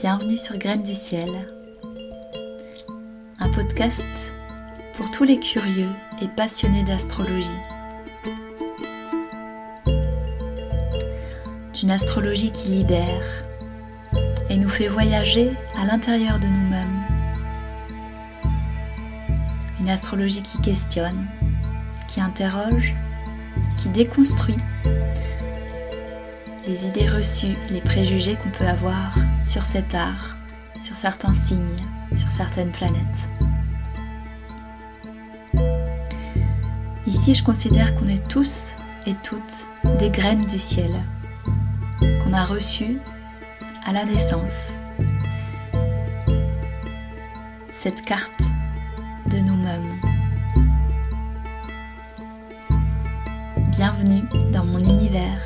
Bienvenue sur Graines du Ciel, un podcast pour tous les curieux et passionnés d'astrologie. D'une astrologie qui libère et nous fait voyager à l'intérieur de nous-mêmes. Une astrologie qui questionne, qui interroge, qui déconstruit les idées reçues, les préjugés qu'on peut avoir sur cet art, sur certains signes, sur certaines planètes. Ici, je considère qu'on est tous et toutes des graines du ciel, qu'on a reçues à la naissance. Cette carte de nous-mêmes. Bienvenue dans mon univers.